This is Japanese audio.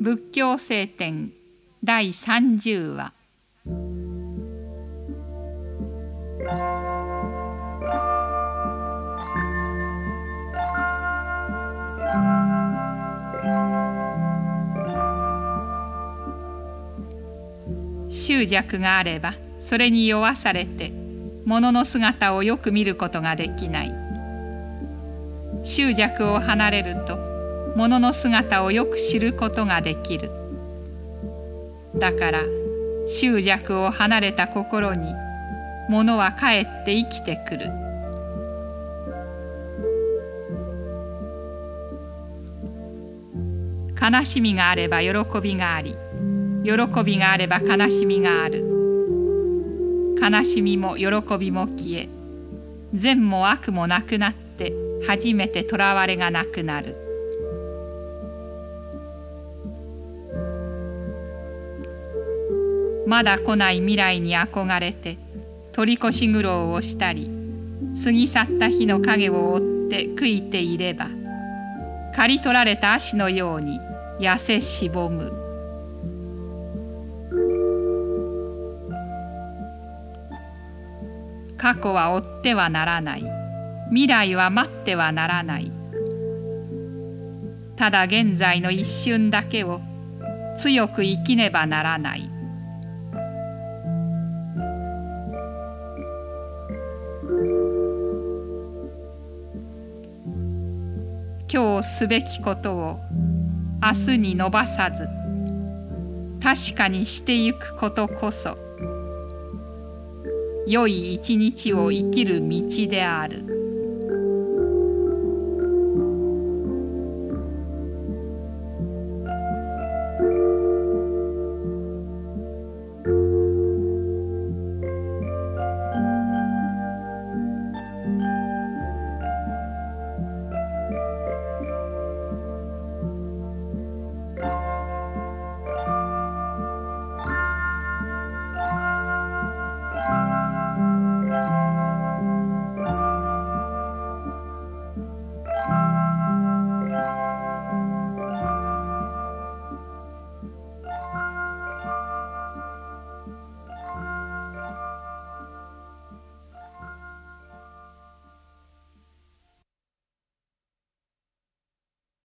仏教聖典第30話。執着があればそれに酔わされて物の姿をよく見ることができない。執着を離れると物の姿をよく知ることができる。だから執着を離れた心に物はかえって生きてくる。悲しみがあれば喜びがあり喜びがあれば悲しみがある。悲しみも喜びも消え善も悪もなくなって初めてとらわれがなくなる。まだ来ない未来に憧れて取り越し苦労をしたり過ぎ去った日の影を追って悔いていれば刈り取られた足のように痩せしぼむ。過去は追ってはならない。未来は待ってはならない。ただ現在の一瞬だけを強く生きねばならない。今日すべきことを明日に伸ばさず確かにしてゆくことこそ良い一日を生きる道である。